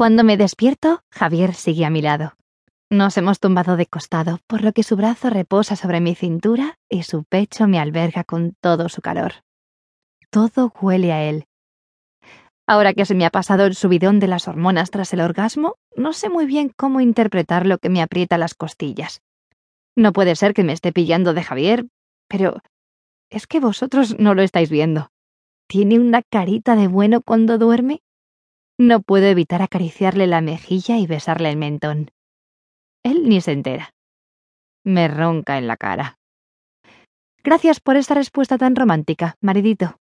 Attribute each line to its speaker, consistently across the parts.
Speaker 1: Cuando me despierto, Javier sigue a mi lado. Nos hemos tumbado de costado, por lo que su brazo reposa sobre mi cintura y su pecho me alberga con todo su calor. Todo huele a él. Ahora que se me ha pasado el subidón de las hormonas tras el orgasmo, no sé muy bien cómo interpretar lo que me aprieta las costillas. No puede ser que me esté pillando de Javier, pero es que vosotros no lo estáis viendo. Tiene una carita de bueno cuando duerme. No puedo evitar acariciarle la mejilla y besarle el mentón. Él ni se entera. Me ronca en la cara. Gracias por esta respuesta tan romántica, maridito.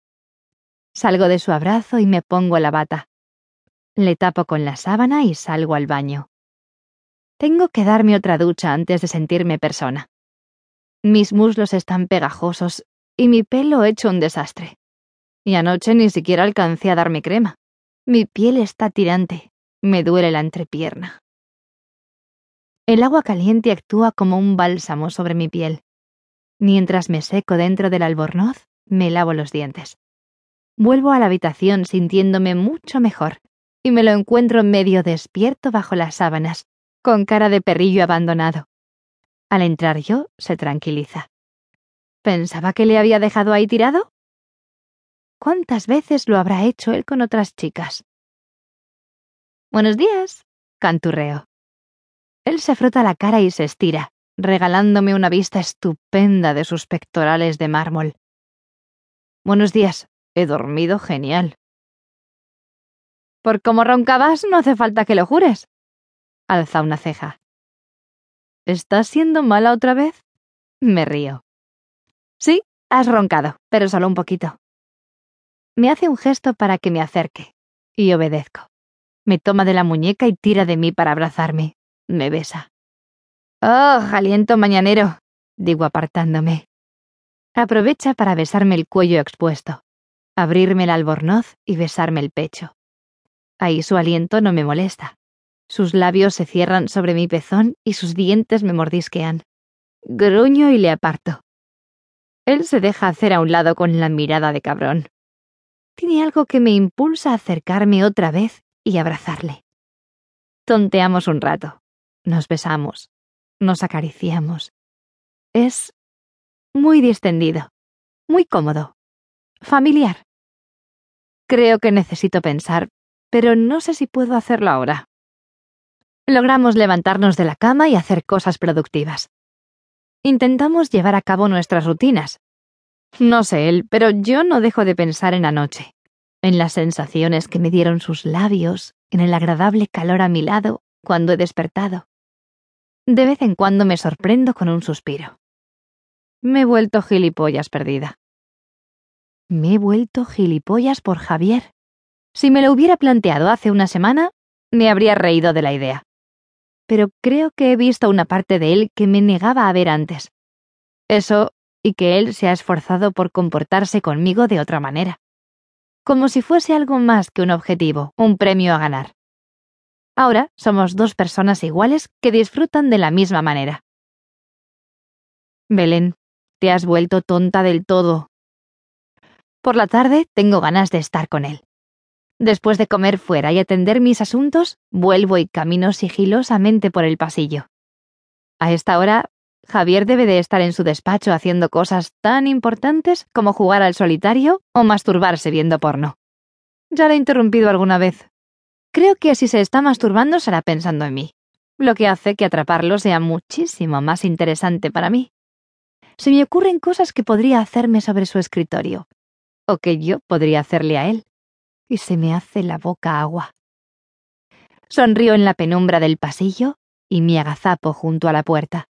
Speaker 1: Salgo de su abrazo y me pongo la bata. Le tapo con la sábana y salgo al baño. Tengo que darme otra ducha antes de sentirme persona. Mis muslos están pegajosos y mi pelo hecho un desastre. Y anoche ni siquiera alcancé a darme crema. Mi piel está tirante. Me duele la entrepierna. El agua caliente actúa como un bálsamo sobre mi piel. Mientras me seco dentro del albornoz, me lavo los dientes. Vuelvo a la habitación sintiéndome mucho mejor y me lo encuentro medio despierto bajo las sábanas, con cara de perrillo abandonado. Al entrar yo, se tranquiliza. ¿Pensaba que le había dejado ahí tirado? ¿Cuántas veces lo habrá hecho él con otras chicas? Buenos días, canturreo. Él se frota la cara y se estira, regalándome una vista estupenda de sus pectorales de mármol. Buenos días, he dormido genial. Por cómo roncabas, no hace falta que lo jures. Alza una ceja. ¿Estás siendo mala otra vez? Me río. Sí, has roncado, pero solo un poquito. Me hace un gesto para que me acerque, y obedezco. Me toma de la muñeca y tira de mí para abrazarme, me besa. Oh, aliento mañanero, digo apartándome. Aprovecha para besarme el cuello expuesto, abrirme el albornoz y besarme el pecho. Ahí su aliento no me molesta. Sus labios se cierran sobre mi pezón y sus dientes me mordisquean. Gruño y le aparto. Él se deja hacer a un lado con la mirada de cabrón. Tiene algo que me impulsa a acercarme otra vez y abrazarle. Tonteamos un rato. Nos besamos, nos acariciamos. Es muy distendido, muy cómodo, familiar. Creo que necesito pensar, pero no sé si puedo hacerlo ahora. Logramos levantarnos de la cama y hacer cosas productivas. Intentamos llevar a cabo nuestras rutinas. No sé él, pero yo no dejo de pensar en anoche, en las sensaciones que me dieron sus labios, en el agradable calor a mi lado cuando he despertado. De vez en cuando me sorprendo con un suspiro. Me he vuelto gilipollas perdida. Me he vuelto gilipollas por Javier. Si me lo hubiera planteado hace una semana, me habría reído de la idea. Pero creo que he visto una parte de él que me negaba a ver antes. Eso y que él se ha esforzado por comportarse conmigo de otra manera. Como si fuese algo más que un objetivo, un premio a ganar. Ahora somos dos personas iguales que disfrutan de la misma manera. Belén, te has vuelto tonta del todo. Por la tarde tengo ganas de estar con él. Después de comer fuera y atender mis asuntos, vuelvo y camino sigilosamente por el pasillo. A esta hora, Javier debe de estar en su despacho haciendo cosas tan importantes como jugar al solitario o masturbarse viendo porno. Ya lo he interrumpido alguna vez, Creo que si se está masturbando será pensando en mí, lo que hace que atraparlo sea muchísimo más interesante para mí. Se me ocurren cosas que podría hacerme sobre su escritorio, o que yo podría hacerle a él, y se me hace la boca agua. Sonrío en la penumbra del pasillo y me agazapo junto a la puerta.